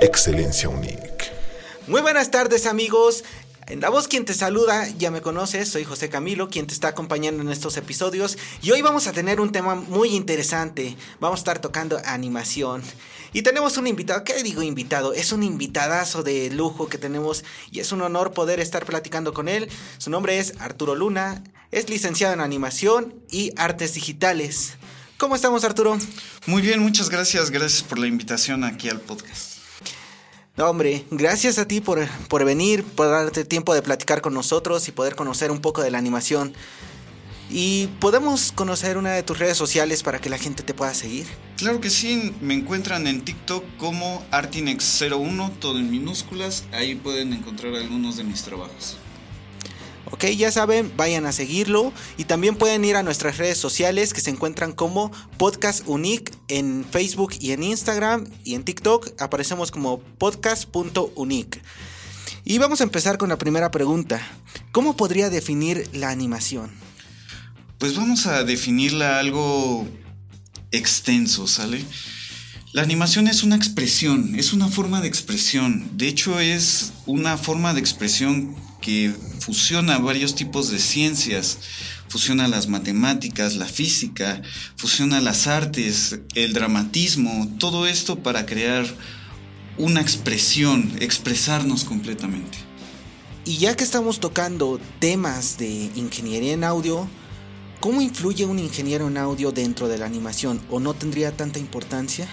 Excelencia Unique. Muy buenas tardes amigos. En la voz quien te saluda, ya me conoces, soy José Camilo, quien te está acompañando en estos episodios. Y hoy vamos a tener un tema muy interesante. Vamos a estar tocando animación. Y tenemos un invitado, ¿qué digo invitado? Es un invitadazo de lujo que tenemos y es un honor poder estar platicando con él. Su nombre es Arturo Luna, es licenciado en animación y artes digitales. ¿Cómo estamos Arturo? Muy bien, muchas gracias, gracias por la invitación aquí al podcast. Hombre, gracias a ti por, por venir, por darte tiempo de platicar con nosotros y poder conocer un poco de la animación. ¿Y podemos conocer una de tus redes sociales para que la gente te pueda seguir? Claro que sí, me encuentran en TikTok como Artinex01, todo en minúsculas, ahí pueden encontrar algunos de mis trabajos. Ok, ya saben, vayan a seguirlo y también pueden ir a nuestras redes sociales que se encuentran como Podcast Unique en Facebook y en Instagram y en TikTok aparecemos como podcast.unique. Y vamos a empezar con la primera pregunta. ¿Cómo podría definir la animación? Pues vamos a definirla algo extenso, ¿sale? La animación es una expresión, es una forma de expresión. De hecho, es una forma de expresión que fusiona varios tipos de ciencias, fusiona las matemáticas, la física, fusiona las artes, el dramatismo, todo esto para crear una expresión, expresarnos completamente. Y ya que estamos tocando temas de ingeniería en audio, ¿cómo influye un ingeniero en audio dentro de la animación? ¿O no tendría tanta importancia?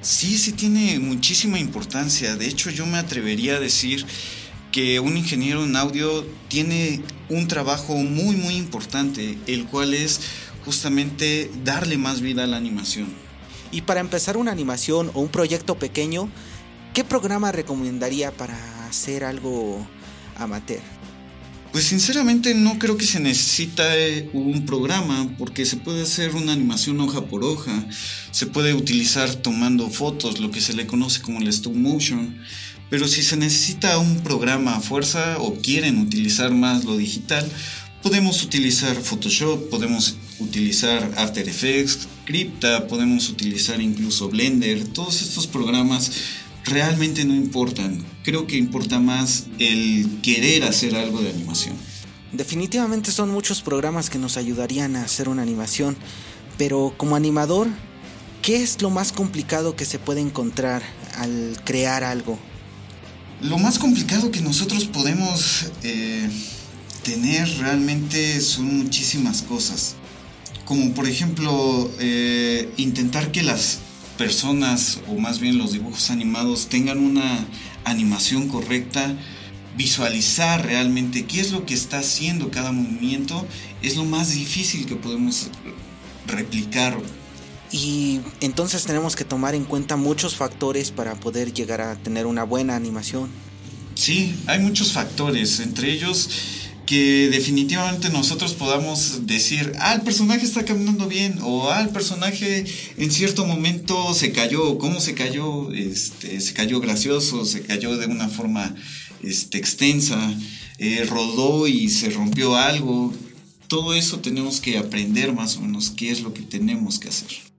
Sí, sí tiene muchísima importancia. De hecho, yo me atrevería a decir que un ingeniero en audio tiene un trabajo muy muy importante, el cual es justamente darle más vida a la animación. Y para empezar una animación o un proyecto pequeño, ¿qué programa recomendaría para hacer algo amateur? Pues sinceramente no creo que se necesita un programa porque se puede hacer una animación hoja por hoja, se puede utilizar tomando fotos, lo que se le conoce como el stop motion. Pero si se necesita un programa a fuerza o quieren utilizar más lo digital, podemos utilizar Photoshop, podemos utilizar After Effects, Crypta, podemos utilizar incluso Blender. Todos estos programas realmente no importan. Creo que importa más el querer hacer algo de animación. Definitivamente son muchos programas que nos ayudarían a hacer una animación, pero como animador, ¿qué es lo más complicado que se puede encontrar al crear algo? Lo más complicado que nosotros podemos eh, tener realmente son muchísimas cosas. Como por ejemplo, eh, intentar que las personas, o más bien los dibujos animados, tengan una animación correcta, visualizar realmente qué es lo que está haciendo cada movimiento, es lo más difícil que podemos replicar y entonces tenemos que tomar en cuenta muchos factores para poder llegar a tener una buena animación. Sí, hay muchos factores, entre ellos que definitivamente nosotros podamos decir, ah, el personaje está caminando bien, o ah, el personaje en cierto momento se cayó, ¿cómo se cayó? Este, se cayó gracioso, se cayó de una forma este, extensa, eh, rodó y se rompió algo. Todo eso tenemos que aprender más o menos qué es lo que tenemos que hacer.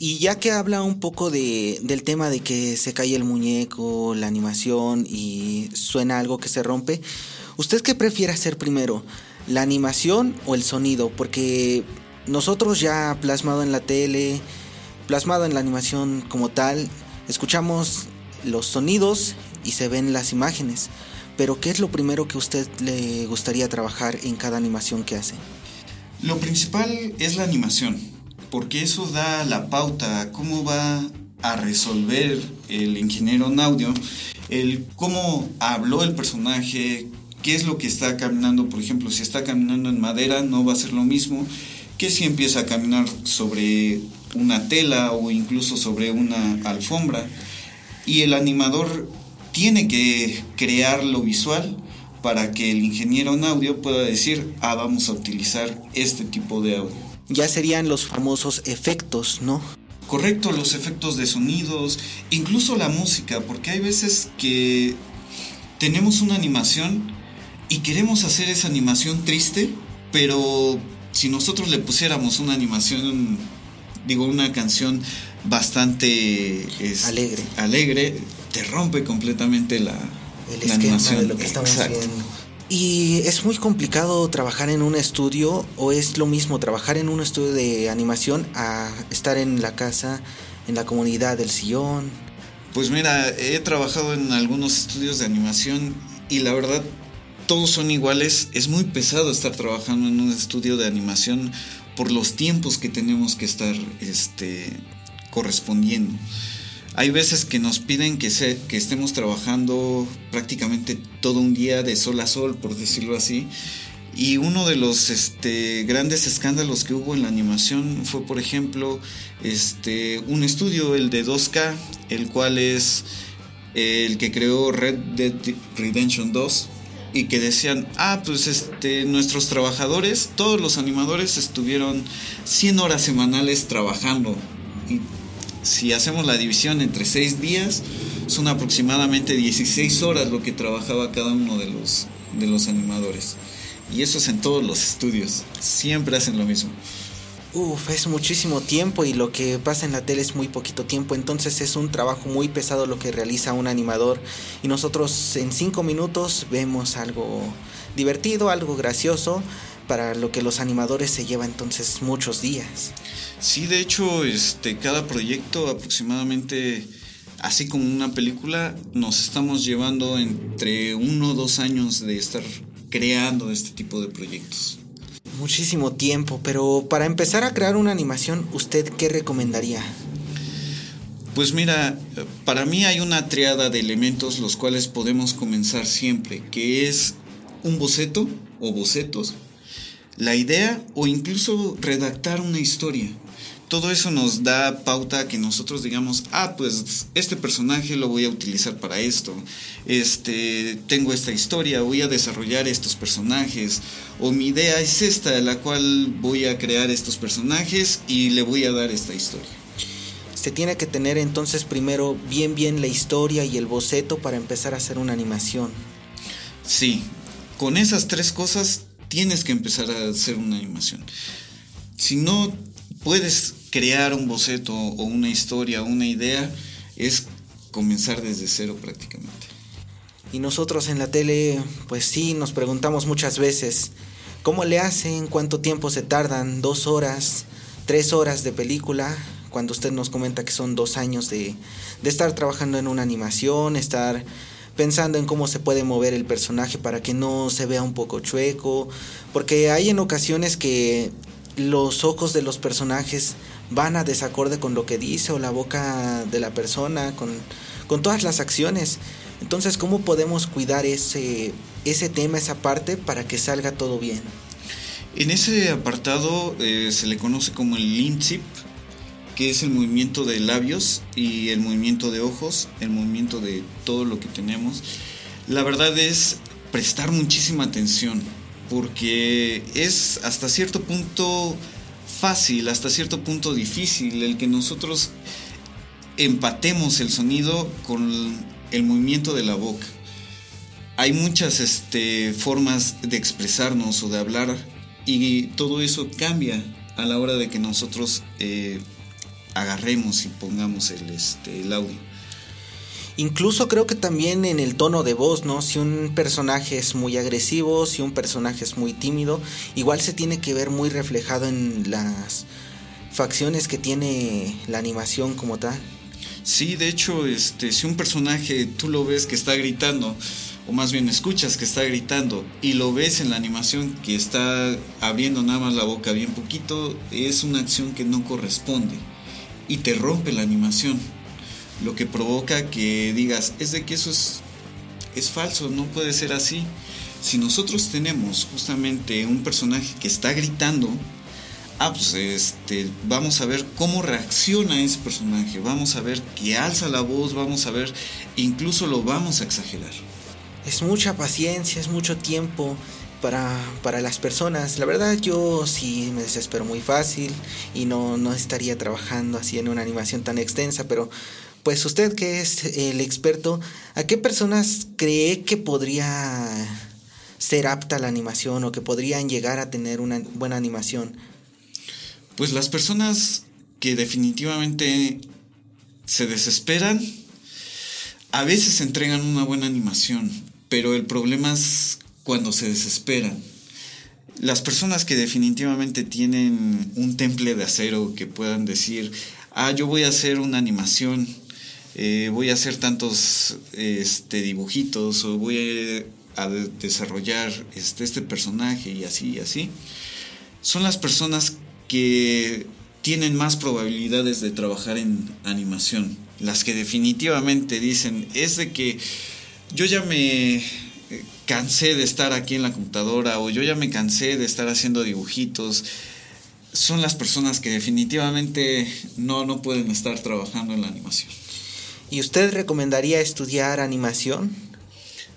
Y ya que habla un poco de, del tema de que se cae el muñeco, la animación y suena algo que se rompe, ¿usted qué prefiere hacer primero? ¿La animación o el sonido? Porque nosotros ya plasmado en la tele, plasmado en la animación como tal, escuchamos los sonidos y se ven las imágenes. Pero ¿qué es lo primero que a usted le gustaría trabajar en cada animación que hace? Lo principal es la animación porque eso da la pauta a cómo va a resolver el ingeniero en audio, el cómo habló el personaje, qué es lo que está caminando, por ejemplo, si está caminando en madera no va a ser lo mismo que si empieza a caminar sobre una tela o incluso sobre una alfombra. Y el animador tiene que crear lo visual para que el ingeniero en audio pueda decir, ah, vamos a utilizar este tipo de audio ya serían los famosos efectos, ¿no? Correcto, los efectos de sonidos, incluso la música, porque hay veces que tenemos una animación y queremos hacer esa animación triste, pero si nosotros le pusiéramos una animación, digo, una canción bastante alegre. alegre, te rompe completamente la, el esquema de lo que estamos viendo. ¿Y es muy complicado trabajar en un estudio o es lo mismo trabajar en un estudio de animación a estar en la casa, en la comunidad del sillón? Pues mira, he trabajado en algunos estudios de animación y la verdad todos son iguales. Es muy pesado estar trabajando en un estudio de animación por los tiempos que tenemos que estar este, correspondiendo. Hay veces que nos piden que, se, que estemos trabajando prácticamente todo un día de sol a sol, por decirlo así. Y uno de los este, grandes escándalos que hubo en la animación fue, por ejemplo, este, un estudio, el de 2K, el cual es el que creó Red Dead Redemption 2 y que decían, ah, pues este, nuestros trabajadores, todos los animadores estuvieron 100 horas semanales trabajando. Si hacemos la división entre 6 días, son aproximadamente 16 horas lo que trabajaba cada uno de los, de los animadores. Y eso es en todos los estudios. Siempre hacen lo mismo. Uf, es muchísimo tiempo y lo que pasa en la tele es muy poquito tiempo, entonces es un trabajo muy pesado lo que realiza un animador y nosotros en 5 minutos vemos algo divertido, algo gracioso, para lo que los animadores se lleva entonces muchos días. Sí, de hecho, este, cada proyecto aproximadamente, así como una película, nos estamos llevando entre uno o dos años de estar creando este tipo de proyectos. Muchísimo tiempo, pero para empezar a crear una animación, ¿usted qué recomendaría? Pues mira, para mí hay una triada de elementos los cuales podemos comenzar siempre, que es un boceto o bocetos, la idea o incluso redactar una historia todo eso nos da pauta que nosotros digamos, ah, pues este personaje lo voy a utilizar para esto, este, tengo esta historia, voy a desarrollar estos personajes, o mi idea es esta, la cual voy a crear estos personajes y le voy a dar esta historia. Se tiene que tener entonces primero bien bien la historia y el boceto para empezar a hacer una animación. Sí, con esas tres cosas tienes que empezar a hacer una animación. Si no puedes crear un boceto o una historia o una idea, es comenzar desde cero prácticamente. Y nosotros en la tele, pues sí, nos preguntamos muchas veces, ¿cómo le hacen? ¿Cuánto tiempo se tardan? ¿Dos horas? ¿Tres horas de película? Cuando usted nos comenta que son dos años de, de estar trabajando en una animación, estar pensando en cómo se puede mover el personaje para que no se vea un poco chueco, porque hay en ocasiones que los ojos de los personajes van a desacorde con lo que dice o la boca de la persona, con, todas las acciones. Entonces, ¿cómo podemos cuidar ese, ese tema, esa parte, para que salga todo bien? En ese apartado eh, se le conoce como el linsip, que es el movimiento de labios y el movimiento de ojos, el movimiento de todo lo que tenemos. La verdad es prestar muchísima atención porque es hasta cierto punto fácil, hasta cierto punto difícil el que nosotros empatemos el sonido con el movimiento de la boca. Hay muchas este, formas de expresarnos o de hablar y todo eso cambia a la hora de que nosotros eh, agarremos y pongamos el, este, el audio. Incluso creo que también en el tono de voz, ¿no? Si un personaje es muy agresivo, si un personaje es muy tímido, igual se tiene que ver muy reflejado en las facciones que tiene la animación como tal. Sí, de hecho, este, si un personaje tú lo ves que está gritando, o más bien escuchas que está gritando, y lo ves en la animación que está abriendo nada más la boca bien poquito, es una acción que no corresponde y te rompe la animación lo que provoca que digas, es de que eso es, es falso, no puede ser así. Si nosotros tenemos justamente un personaje que está gritando, ah, pues este, vamos a ver cómo reacciona ese personaje, vamos a ver que alza la voz, vamos a ver, incluso lo vamos a exagerar. Es mucha paciencia, es mucho tiempo para, para las personas. La verdad yo sí me desespero muy fácil y no, no estaría trabajando así en una animación tan extensa, pero pues usted que es el experto, ¿a qué personas cree que podría ser apta la animación o que podrían llegar a tener una buena animación? Pues las personas que definitivamente se desesperan, a veces entregan una buena animación, pero el problema es cuando se desesperan. Las personas que definitivamente tienen un temple de acero que puedan decir, ah, yo voy a hacer una animación, eh, voy a hacer tantos este, dibujitos o voy a, desarrollar este, este personaje y así y así, son las personas que tienen más probabilidades de trabajar en animación. Las que definitivamente dicen es de que yo ya me cansé de estar aquí en la computadora o yo ya me cansé de estar haciendo dibujitos. Son las personas que definitivamente no, no pueden estar trabajando en la animación. ¿Y usted recomendaría estudiar animación?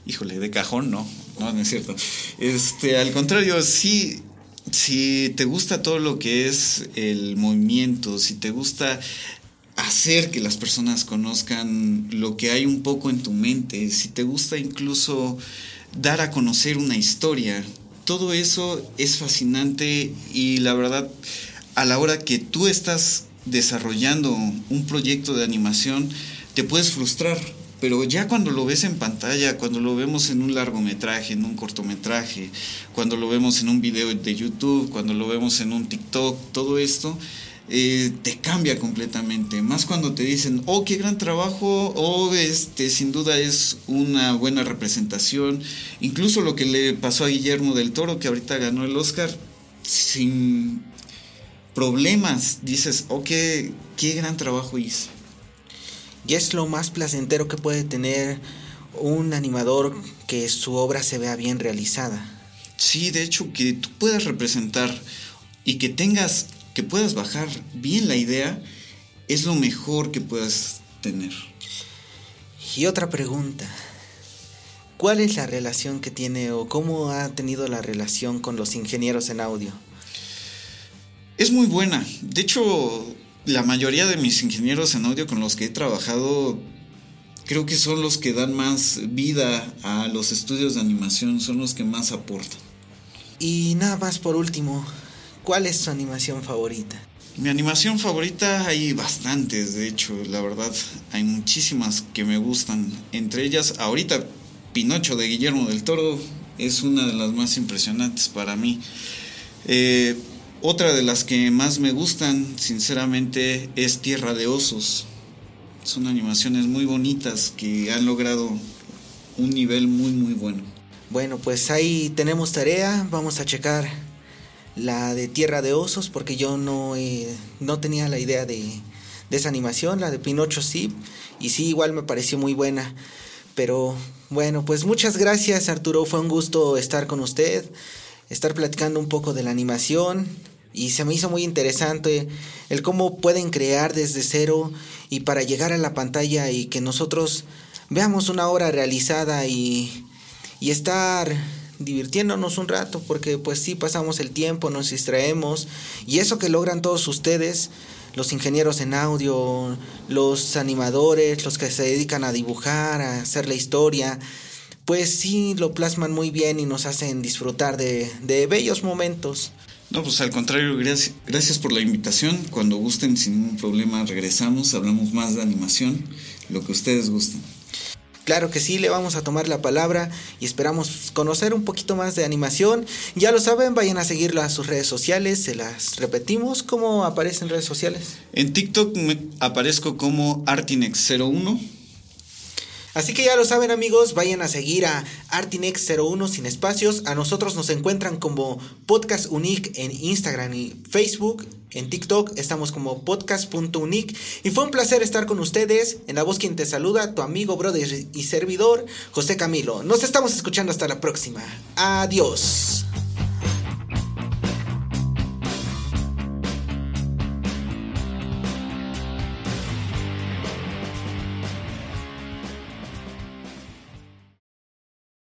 Híjole, de cajón no, no, no es cierto. Este, al contrario, sí, si te gusta todo lo que es el movimiento, si te gusta hacer que las personas conozcan lo que hay un poco en tu mente, si te gusta incluso dar a conocer una historia, todo eso es fascinante y la verdad, a la hora que tú estás desarrollando un proyecto de animación, te puedes frustrar pero ya cuando lo ves en pantalla, cuando lo vemos en un largometraje, en un cortometraje, cuando lo vemos en un video de YouTube, cuando lo vemos en un TikTok, todo esto eh, te cambia completamente. Más cuando te dicen, oh, qué gran trabajo, oh, este, sin duda es una buena representación. Incluso lo que le pasó a Guillermo del Toro, que ahorita ganó el Oscar, sin problemas, dices, oh, qué, qué gran trabajo hizo. Y es lo más placentero que puede tener un animador que su obra se vea bien realizada. Sí, de hecho, que tú puedas representar y que tengas, que puedas bajar bien la idea, es lo mejor que puedas tener. Y otra pregunta. ¿Cuál es la relación que tiene o cómo ha tenido la relación con los ingenieros en audio? Es muy buena. De hecho, la mayoría de mis ingenieros en audio con los que he trabajado creo que son los que dan más vida a los estudios de animación, son los que más aportan. Y nada más por último, ¿cuál es su animación favorita? Mi animación favorita hay bastantes, de hecho, la verdad, hay muchísimas que me gustan. Entre ellas, ahorita Pinocho de Guillermo del Toro es una de las más impresionantes para mí. Eh, otra de las que más me gustan, sinceramente, es Tierra de Osos. Son animaciones muy bonitas que han logrado un nivel muy muy bueno. Bueno, pues ahí tenemos tarea, vamos a checar la de Tierra de Osos porque yo no, no tenía la idea de, de esa animación, la de Pinocho sí, y sí, igual me pareció muy buena. Pero bueno, pues muchas gracias Arturo, fue un gusto estar con usted, estar platicando un poco de la animación, y se me hizo muy interesante el cómo pueden crear desde cero y para llegar a la pantalla y que nosotros veamos una obra realizada y, y estar divirtiéndonos un rato porque pues sí pasamos el tiempo, nos distraemos y eso que logran todos ustedes, los ingenieros en audio, los animadores, los que se dedican a dibujar, a hacer la historia, pues sí lo plasman muy bien y nos hacen disfrutar de, de bellos momentos. No, pues al contrario, gracias, gracias por la invitación. Cuando gusten, sin ningún problema, regresamos, hablamos más de animación, lo que ustedes gusten. Claro que sí, le vamos a tomar la palabra y esperamos conocer un poquito más de animación. Ya lo saben, vayan a seguirlo a sus redes sociales, se las repetimos. ¿Cómo aparecen redes sociales? En TikTok aparezco como Artinex01 Así que ya lo saben amigos, vayan a seguir a Artinex01 sin espacios. A nosotros nos encuentran como Podcast Unique en Instagram y Facebook. En TikTok estamos como podcast.unique. Y fue un placer estar con ustedes. En la voz quien te saluda, tu amigo, brother y servidor, José Camilo. Nos estamos escuchando hasta la próxima. Adiós.